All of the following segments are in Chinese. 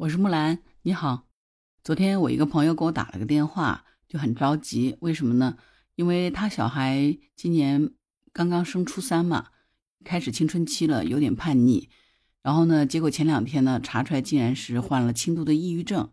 我是木兰，你好。昨天我一个朋友给我打了个电话，就很着急。为什么呢？因为他小孩今年刚刚升初三嘛，开始青春期了，有点叛逆。然后呢，结果前两天呢，查出来竟然是患了轻度的抑郁症。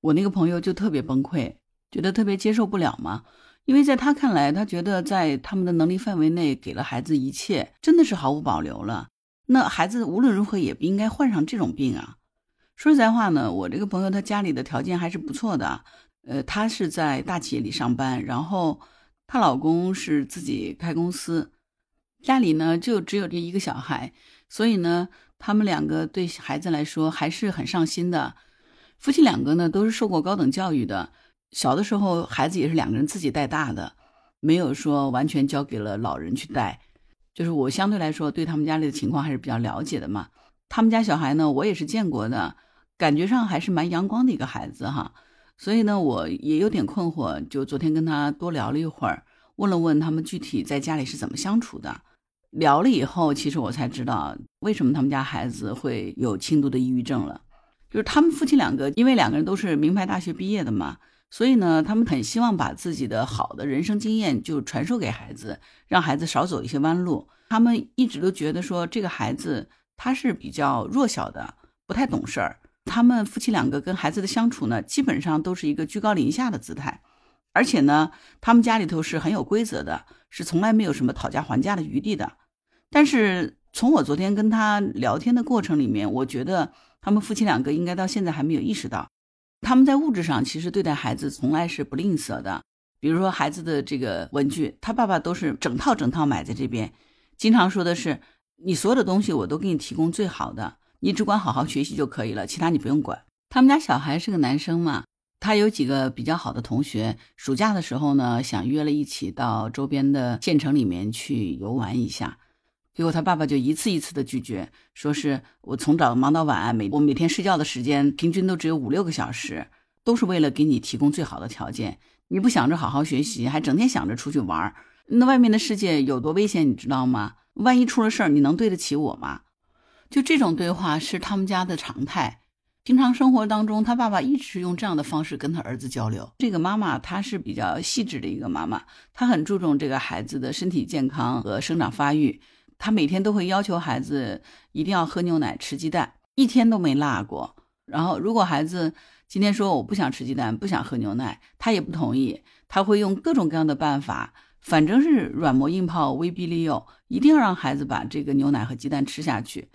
我那个朋友就特别崩溃，觉得特别接受不了嘛。因为在他看来，他觉得在他们的能力范围内给了孩子一切，真的是毫无保留了。那孩子无论如何也不应该患上这种病啊。说实在话呢，我这个朋友他家里的条件还是不错的，呃，她是在大企业里上班，然后她老公是自己开公司，家里呢就只有这一个小孩，所以呢，他们两个对孩子来说还是很上心的。夫妻两个呢都是受过高等教育的，小的时候孩子也是两个人自己带大的，没有说完全交给了老人去带。就是我相对来说对他们家里的情况还是比较了解的嘛。他们家小孩呢，我也是见过的。感觉上还是蛮阳光的一个孩子哈，所以呢，我也有点困惑。就昨天跟他多聊了一会儿，问了问他们具体在家里是怎么相处的。聊了以后，其实我才知道为什么他们家孩子会有轻度的抑郁症了。就是他们夫妻两个，因为两个人都是名牌大学毕业的嘛，所以呢，他们很希望把自己的好的人生经验就传授给孩子，让孩子少走一些弯路。他们一直都觉得说这个孩子他是比较弱小的，不太懂事儿。他们夫妻两个跟孩子的相处呢，基本上都是一个居高临下的姿态，而且呢，他们家里头是很有规则的，是从来没有什么讨价还价的余地的。但是从我昨天跟他聊天的过程里面，我觉得他们夫妻两个应该到现在还没有意识到，他们在物质上其实对待孩子从来是不吝啬的。比如说孩子的这个文具，他爸爸都是整套整套买在这边，经常说的是你所有的东西我都给你提供最好的。你只管好好学习就可以了，其他你不用管。他们家小孩是个男生嘛，他有几个比较好的同学，暑假的时候呢，想约了一起到周边的县城里面去游玩一下，结果他爸爸就一次一次的拒绝，说是我从早忙到晚，每我每天睡觉的时间平均都只有五六个小时，都是为了给你提供最好的条件。你不想着好好学习，还整天想着出去玩，那外面的世界有多危险，你知道吗？万一出了事儿，你能对得起我吗？就这种对话是他们家的常态，平常生活当中，他爸爸一直用这样的方式跟他儿子交流。这个妈妈她是比较细致的一个妈妈，她很注重这个孩子的身体健康和生长发育，她每天都会要求孩子一定要喝牛奶、吃鸡蛋，一天都没落过。然后如果孩子今天说我不想吃鸡蛋、不想喝牛奶，她也不同意，她会用各种各样的办法，反正是软磨硬泡、威逼利诱，一定要让孩子把这个牛奶和鸡蛋吃下去。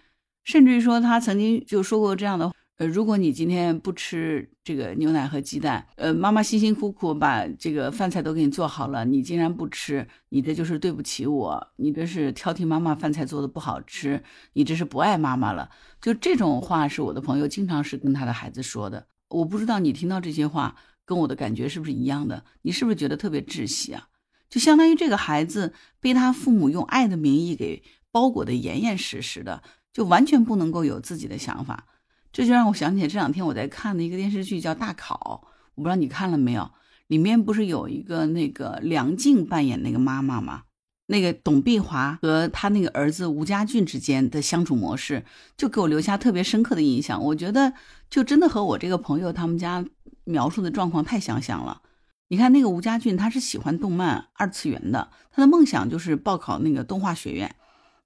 甚至于说，他曾经就说过这样的：呃，如果你今天不吃这个牛奶和鸡蛋，呃，妈妈辛辛苦苦把这个饭菜都给你做好了，你竟然不吃，你这就是对不起我，你这是挑剔妈妈饭菜做的不好吃，你这是不爱妈妈了。就这种话是我的朋友经常是跟他的孩子说的。我不知道你听到这些话跟我的感觉是不是一样的？你是不是觉得特别窒息啊？就相当于这个孩子被他父母用爱的名义给包裹的严严实实的。就完全不能够有自己的想法，这就让我想起这两天我在看的一个电视剧叫《大考》，我不知道你看了没有？里面不是有一个那个梁静扮演那个妈妈吗？那个董碧华和他那个儿子吴家俊之间的相处模式，就给我留下特别深刻的印象。我觉得就真的和我这个朋友他们家描述的状况太相像了。你看那个吴家俊，他是喜欢动漫二次元的，他的梦想就是报考那个动画学院。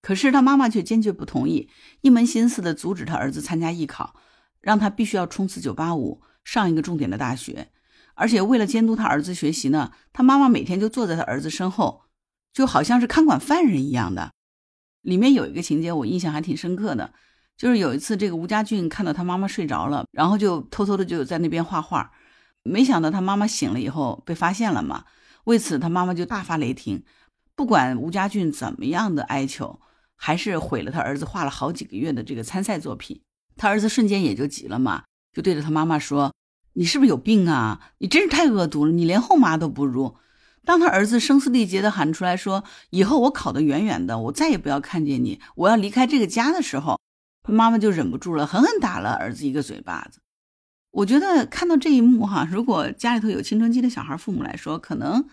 可是他妈妈却坚决不同意，一门心思的阻止他儿子参加艺考，让他必须要冲刺985，上一个重点的大学。而且为了监督他儿子学习呢，他妈妈每天就坐在他儿子身后，就好像是看管犯人一样的。里面有一个情节我印象还挺深刻的，就是有一次这个吴家俊看到他妈妈睡着了，然后就偷偷的就在那边画画，没想到他妈妈醒了以后被发现了嘛，为此他妈妈就大发雷霆，不管吴家俊怎么样的哀求。还是毁了他儿子画了好几个月的这个参赛作品，他儿子瞬间也就急了嘛，就对着他妈妈说：“你是不是有病啊？你真是太恶毒了，你连后妈都不如。”当他儿子声嘶力竭地喊出来说：“以后我考得远远的，我再也不要看见你，我要离开这个家的时候”，他妈妈就忍不住了，狠狠打了儿子一个嘴巴子。我觉得看到这一幕哈，如果家里头有青春期的小孩，父母来说可能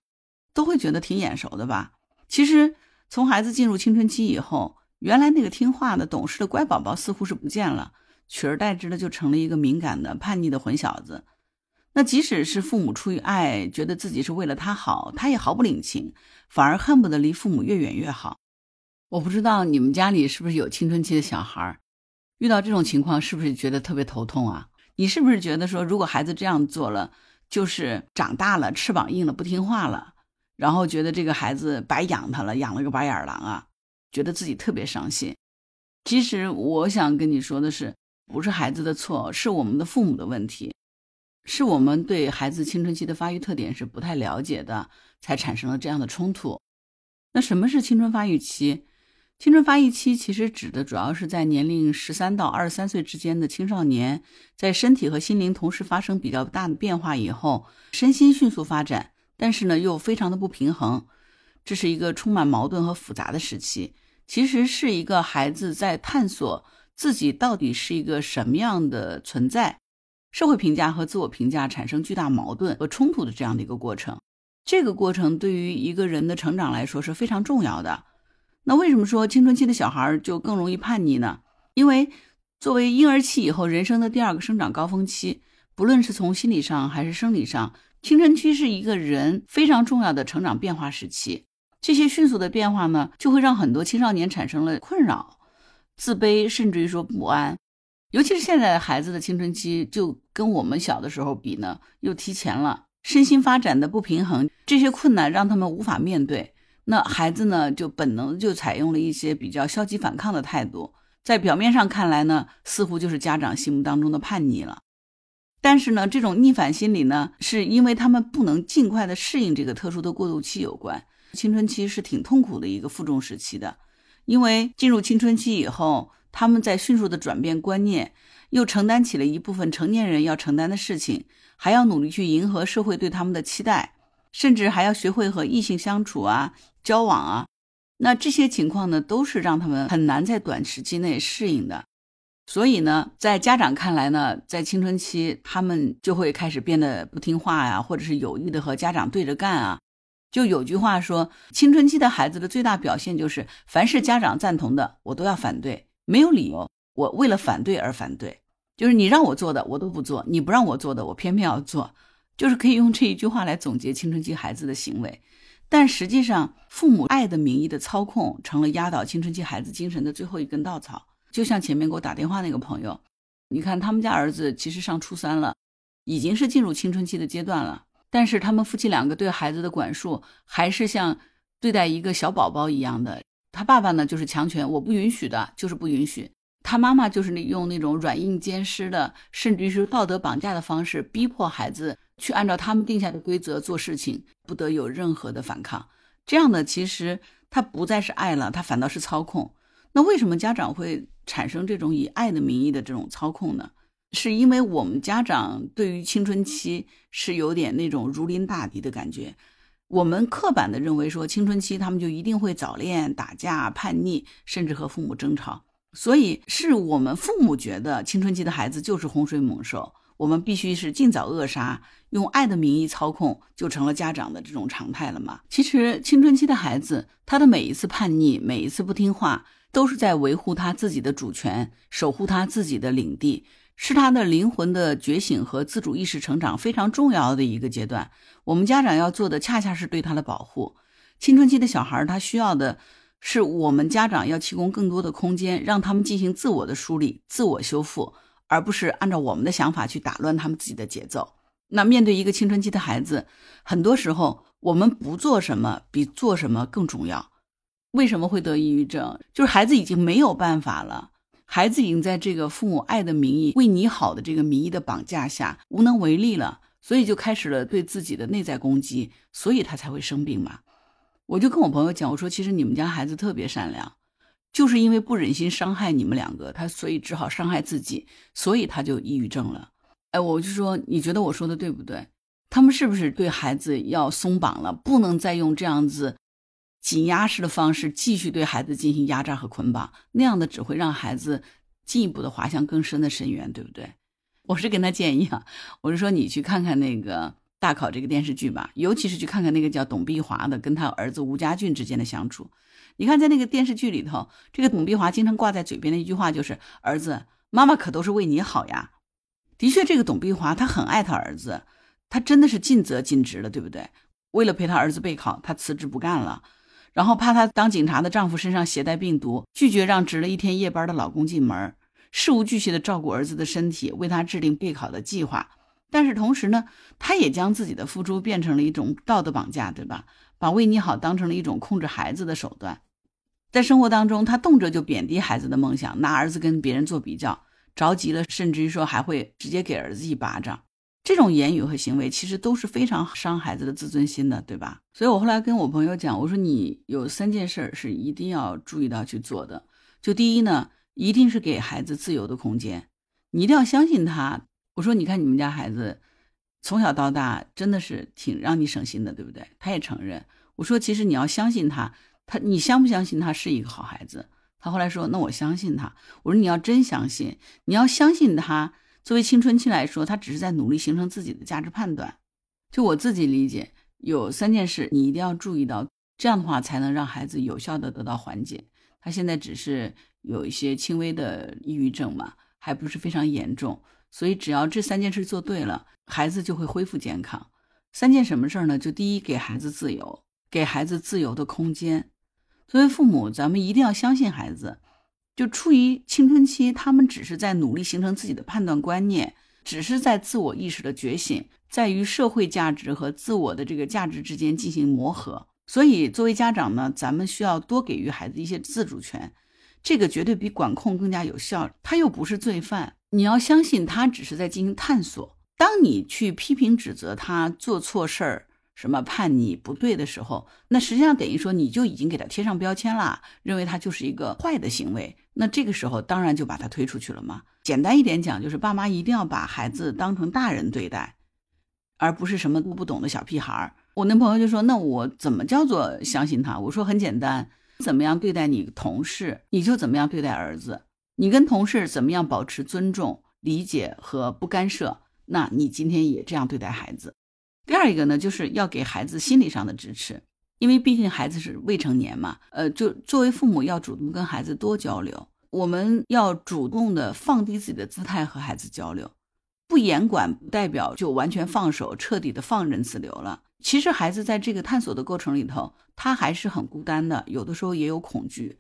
都会觉得挺眼熟的吧。其实。从孩子进入青春期以后，原来那个听话的、懂事的乖宝宝似乎是不见了，取而代之的就成了一个敏感的、叛逆的混小子。那即使是父母出于爱，觉得自己是为了他好，他也毫不领情，反而恨不得离父母越远越好。我不知道你们家里是不是有青春期的小孩，遇到这种情况是不是觉得特别头痛啊？你是不是觉得说，如果孩子这样做了，就是长大了翅膀硬了不听话了，然后觉得这个孩子白养他了，养了个白眼狼啊，觉得自己特别伤心。其实我想跟你说的是，不是孩子的错，是我们的父母的问题。是我们对孩子青春期的发育特点是不太了解的，才产生了这样的冲突。那什么是青春发育期？青春发育期其实指的主要是在年龄十三到二十三岁之间的青少年，在身体和心灵同时发生比较大的变化以后，身心迅速发展，但是呢又非常的不平衡，这是一个充满矛盾和复杂的时期。其实是一个孩子在探索自己到底是一个什么样的存在。社会评价和自我评价产生巨大矛盾和冲突的这样的一个过程，这个过程对于一个人的成长来说是非常重要的。那为什么说青春期的小孩就更容易叛逆呢？因为作为婴儿期以后人生的第二个生长高峰期，不论是从心理上还是生理上，青春期是一个人非常重要的成长变化时期。这些迅速的变化呢，就会让很多青少年产生了困扰、自卑，甚至于说不安。尤其是现在的孩子的青春期，就跟我们小的时候比呢，又提前了。身心发展的不平衡，这些困难让他们无法面对。那孩子呢，就本能就采用了一些比较消极反抗的态度。在表面上看来呢，似乎就是家长心目当中的叛逆了。但是呢，这种逆反心理呢，是因为他们不能尽快的适应这个特殊的过渡期有关。青春期是挺痛苦的一个负重时期的，因为进入青春期以后。他们在迅速的转变观念，又承担起了一部分成年人要承担的事情，还要努力去迎合社会对他们的期待，甚至还要学会和异性相处啊、交往啊。那这些情况呢，都是让他们很难在短时期内适应的。所以呢，在家长看来呢，在青春期他们就会开始变得不听话呀，或者是有意的和家长对着干啊。就有句话说，青春期的孩子的最大表现就是，凡是家长赞同的，我都要反对。没有理由，我为了反对而反对，就是你让我做的我都不做，你不让我做的我偏偏要做，就是可以用这一句话来总结青春期孩子的行为。但实际上，父母爱的名义的操控成了压倒青春期孩子精神的最后一根稻草。就像前面给我打电话那个朋友，你看他们家儿子其实上初三了，已经是进入青春期的阶段了，但是他们夫妻两个对孩子的管束还是像对待一个小宝宝一样的。他爸爸呢，就是强权，我不允许的，就是不允许。他妈妈就是那用那种软硬兼施的，甚至于是道德绑架的方式，逼迫孩子去按照他们定下的规则做事情，不得有任何的反抗。这样的其实他不再是爱了，他反倒是操控。那为什么家长会产生这种以爱的名义的这种操控呢？是因为我们家长对于青春期是有点那种如临大敌的感觉。我们刻板的认为说，青春期他们就一定会早恋、打架、叛逆，甚至和父母争吵。所以是我们父母觉得青春期的孩子就是洪水猛兽，我们必须是尽早扼杀，用爱的名义操控，就成了家长的这种常态了嘛？其实青春期的孩子，他的每一次叛逆，每一次不听话，都是在维护他自己的主权，守护他自己的领地。是他的灵魂的觉醒和自主意识成长非常重要的一个阶段。我们家长要做的，恰恰是对他的保护。青春期的小孩，他需要的是我们家长要提供更多的空间，让他们进行自我的梳理、自我修复，而不是按照我们的想法去打乱他们自己的节奏。那面对一个青春期的孩子，很多时候我们不做什么比做什么更重要。为什么会得抑郁症？就是孩子已经没有办法了。孩子已经在这个父母爱的名义、为你好的这个名义的绑架下无能为力了，所以就开始了对自己的内在攻击，所以他才会生病嘛。我就跟我朋友讲，我说其实你们家孩子特别善良，就是因为不忍心伤害你们两个，他所以只好伤害自己，所以他就抑郁症了。哎，我就说你觉得我说的对不对？他们是不是对孩子要松绑了，不能再用这样子？紧压式的方式继续对孩子进行压榨和捆绑，那样的只会让孩子进一步的滑向更深的深渊，对不对？我是跟他建议啊，我是说你去看看那个大考这个电视剧吧，尤其是去看看那个叫董碧华的跟他儿子吴家俊之间的相处。你看在那个电视剧里头，这个董碧华经常挂在嘴边的一句话就是：“儿子，妈妈可都是为你好呀。的确，这个董碧华她很爱她儿子，她真的是尽责尽职了，对不对？为了陪她儿子备考，她辞职不干了，然后怕她当警察的丈夫身上携带病毒，拒绝让值了一天夜班的老公进门，事无巨细的照顾儿子的身体，为他制定备考的计划。但是同时呢，她也将自己的付出变成了一种道德绑架，对吧？把为你好当成了一种控制孩子的手段。在生活当中，他动辄就贬低孩子的梦想，拿儿子跟别人做比较。着急了，甚至于说还会直接给儿子一巴掌，这种言语和行为其实都是非常伤孩子的自尊心的，对吧？所以我后来跟我朋友讲，我说你有三件事是一定要注意到去做的。就第一呢，一定是给孩子自由的空间，你一定要相信他。我说，你看你们家孩子从小到大真的是挺让你省心的，对不对？他也承认。我说，其实你要相信他，他你相不相信他是一个好孩子？他后来说：“那我相信他。”我说：“你要真相信，你要相信他。作为青春期来说，他只是在努力形成自己的价值判断。就我自己理解，有三件事你一定要注意到，这样的话才能让孩子有效的得到缓解。他现在只是有一些轻微的抑郁症嘛，还不是非常严重。所以只要这三件事做对了，孩子就会恢复健康。三件什么事儿呢？就第一，给孩子自由，给孩子自由的空间。”作为父母，咱们一定要相信孩子。就处于青春期，他们只是在努力形成自己的判断观念，只是在自我意识的觉醒，在于社会价值和自我的这个价值之间进行磨合。所以，作为家长呢，咱们需要多给予孩子一些自主权，这个绝对比管控更加有效。他又不是罪犯，你要相信他只是在进行探索。当你去批评指责他做错事儿，什么判你不对的时候，那实际上等于说你就已经给他贴上标签了，认为他就是一个坏的行为。那这个时候当然就把他推出去了嘛。简单一点讲，就是爸妈一定要把孩子当成大人对待，而不是什么都不懂的小屁孩儿。我那朋友就说：“那我怎么叫做相信他？”我说：“很简单，怎么样对待你同事，你就怎么样对待儿子。你跟同事怎么样保持尊重、理解和不干涉，那你今天也这样对待孩子。”第二一个呢，就是要给孩子心理上的支持，因为毕竟孩子是未成年嘛，呃，就作为父母要主动跟孩子多交流，我们要主动的放低自己的姿态和孩子交流，不严管不代表就完全放手，彻底的放任自流了。其实孩子在这个探索的过程里头，他还是很孤单的，有的时候也有恐惧，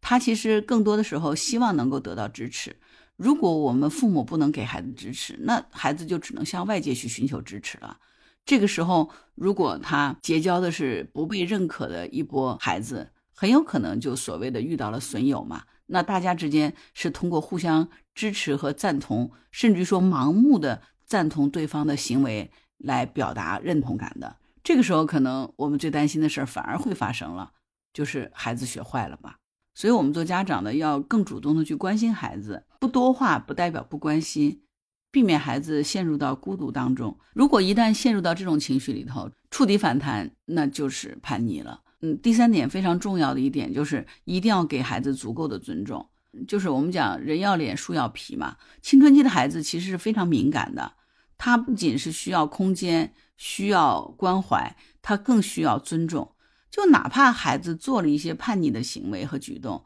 他其实更多的时候希望能够得到支持。如果我们父母不能给孩子支持，那孩子就只能向外界去寻求支持了。这个时候，如果他结交的是不被认可的一波孩子，很有可能就所谓的遇到了损友嘛。那大家之间是通过互相支持和赞同，甚至说盲目的赞同对方的行为来表达认同感的。这个时候，可能我们最担心的事儿反而会发生了，就是孩子学坏了吧。所以，我们做家长的要更主动的去关心孩子，不多话不代表不关心。避免孩子陷入到孤独当中。如果一旦陷入到这种情绪里头，触底反弹，那就是叛逆了。嗯，第三点非常重要的一点就是一定要给孩子足够的尊重。就是我们讲人要脸，树要皮嘛。青春期的孩子其实是非常敏感的，他不仅是需要空间，需要关怀，他更需要尊重。就哪怕孩子做了一些叛逆的行为和举动。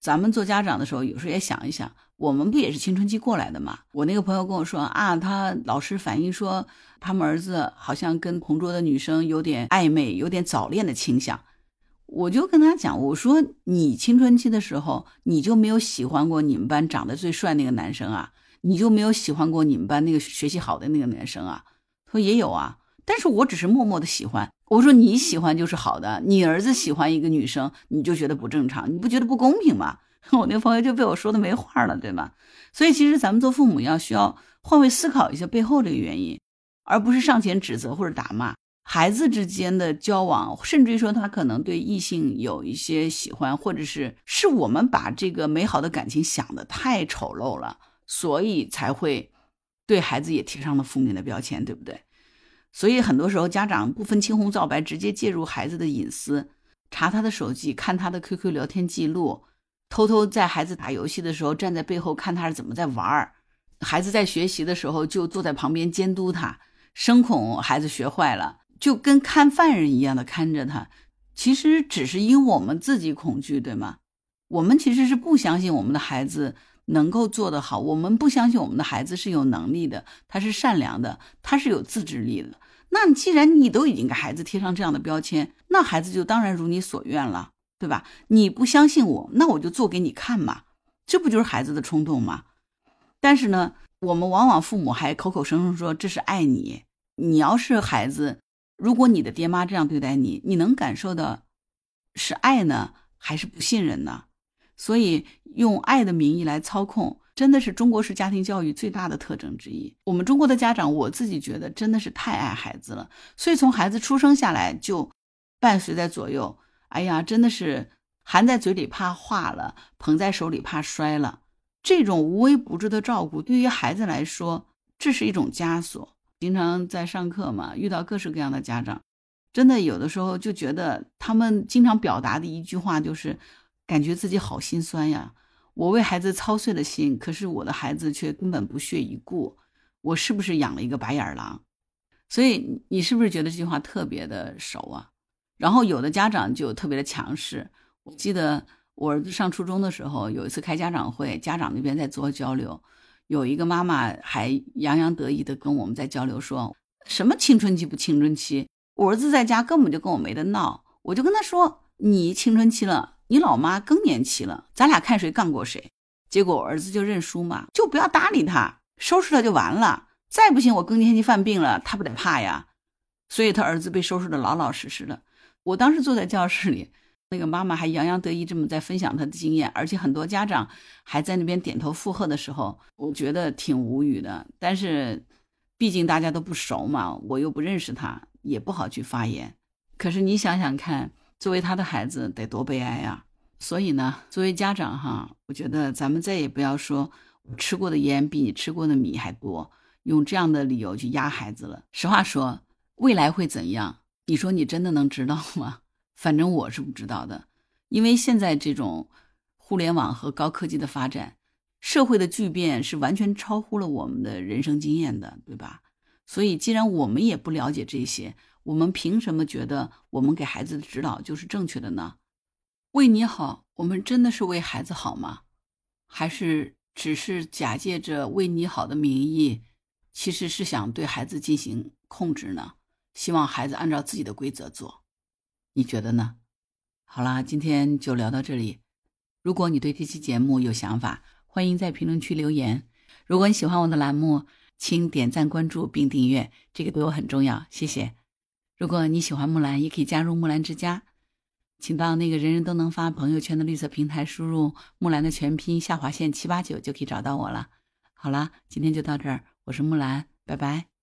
咱们做家长的时候，有时候也想一想，我们不也是青春期过来的吗？我那个朋友跟我说啊，他老师反映说，他们儿子好像跟同桌的女生有点暧昧，有点早恋的倾向。我就跟他讲，我说你青春期的时候，你就没有喜欢过你们班长得最帅那个男生啊？你就没有喜欢过你们班那个学习好的那个男生啊？他说也有啊，但是我只是默默的喜欢。我说你喜欢就是好的，你儿子喜欢一个女生，你就觉得不正常，你不觉得不公平吗？我那朋友就被我说的没话了，对吧？所以其实咱们做父母要需要换位思考一下背后这个原因，而不是上前指责或者打骂。孩子之间的交往，甚至于说他可能对异性有一些喜欢，或者是是我们把这个美好的感情想的太丑陋了，所以才会对孩子也贴上了负面的标签，对不对？所以很多时候，家长不分青红皂白，直接介入孩子的隐私，查他的手机，看他的 QQ 聊天记录，偷偷在孩子打游戏的时候站在背后看他是怎么在玩儿，孩子在学习的时候就坐在旁边监督他，生恐孩子学坏了，就跟看犯人一样的看着他。其实只是因我们自己恐惧，对吗？我们其实是不相信我们的孩子能够做得好，我们不相信我们的孩子是有能力的，他是善良的，他是有自制力的。那既然你都已经给孩子贴上这样的标签，那孩子就当然如你所愿了，对吧？你不相信我，那我就做给你看嘛，这不就是孩子的冲动吗？但是呢，我们往往父母还口口声声说这是爱你。你要是孩子，如果你的爹妈这样对待你，你能感受到是爱呢，还是不信任呢？所以用爱的名义来操控，真的是中国式家庭教育最大的特征之一。我们中国的家长，我自己觉得真的是太爱孩子了，所以从孩子出生下来就伴随在左右。哎呀，真的是含在嘴里怕化了，捧在手里怕摔了。这种无微不至的照顾，对于孩子来说，这是一种枷锁。经常在上课嘛，遇到各式各样的家长，真的有的时候就觉得他们经常表达的一句话就是，感觉自己好心酸呀。我为孩子操碎了心，可是我的孩子却根本不屑一顾。我是不是养了一个白眼狼？所以你是不是觉得这句话特别的熟啊？然后有的家长就特别的强势。我记得我儿子上初中的时候，有一次开家长会，家长那边在做交流。有一个妈妈还洋洋得意的跟我们在交流，说什么青春期不青春期，我儿子在家根本就跟我没得闹。我就跟他说，你青春期了，你老妈更年期了，咱俩看谁干过谁。结果我儿子就认输嘛，就不要搭理他，收拾他就完了。再不行，我更年期犯病了，他不得怕呀。所以他儿子被收拾的老老实实的。我当时坐在教室里。那个妈妈还洋洋得意这么在分享她的经验，而且很多家长还在那边点头附和的时候，我觉得挺无语的。但是，毕竟大家都不熟嘛，我又不认识他，也不好去发言。可是你想想看，作为他的孩子得多悲哀啊！所以呢，作为家长哈，我觉得咱们再也不要说吃过的盐比你吃过的米还多，用这样的理由去压孩子了。实话说，未来会怎样？你说你真的能知道吗？反正我是不知道的，因为现在这种互联网和高科技的发展，社会的巨变是完全超乎了我们的人生经验的，对吧？所以，既然我们也不了解这些，我们凭什么觉得我们给孩子的指导就是正确的呢？为你好，我们真的是为孩子好吗？还是只是假借着为你好的名义，其实是想对孩子进行控制呢？希望孩子按照自己的规则做。你觉得呢？好啦，今天就聊到这里。如果你对这期节目有想法，欢迎在评论区留言。如果你喜欢我的栏目，请点赞、关注并订阅，这个对我很重要，谢谢。如果你喜欢木兰，也可以加入木兰之家，请到那个人人都能发朋友圈的绿色平台，输入木兰的全拼下划线七八九就可以找到我了。好了，今天就到这儿，我是木兰，拜拜。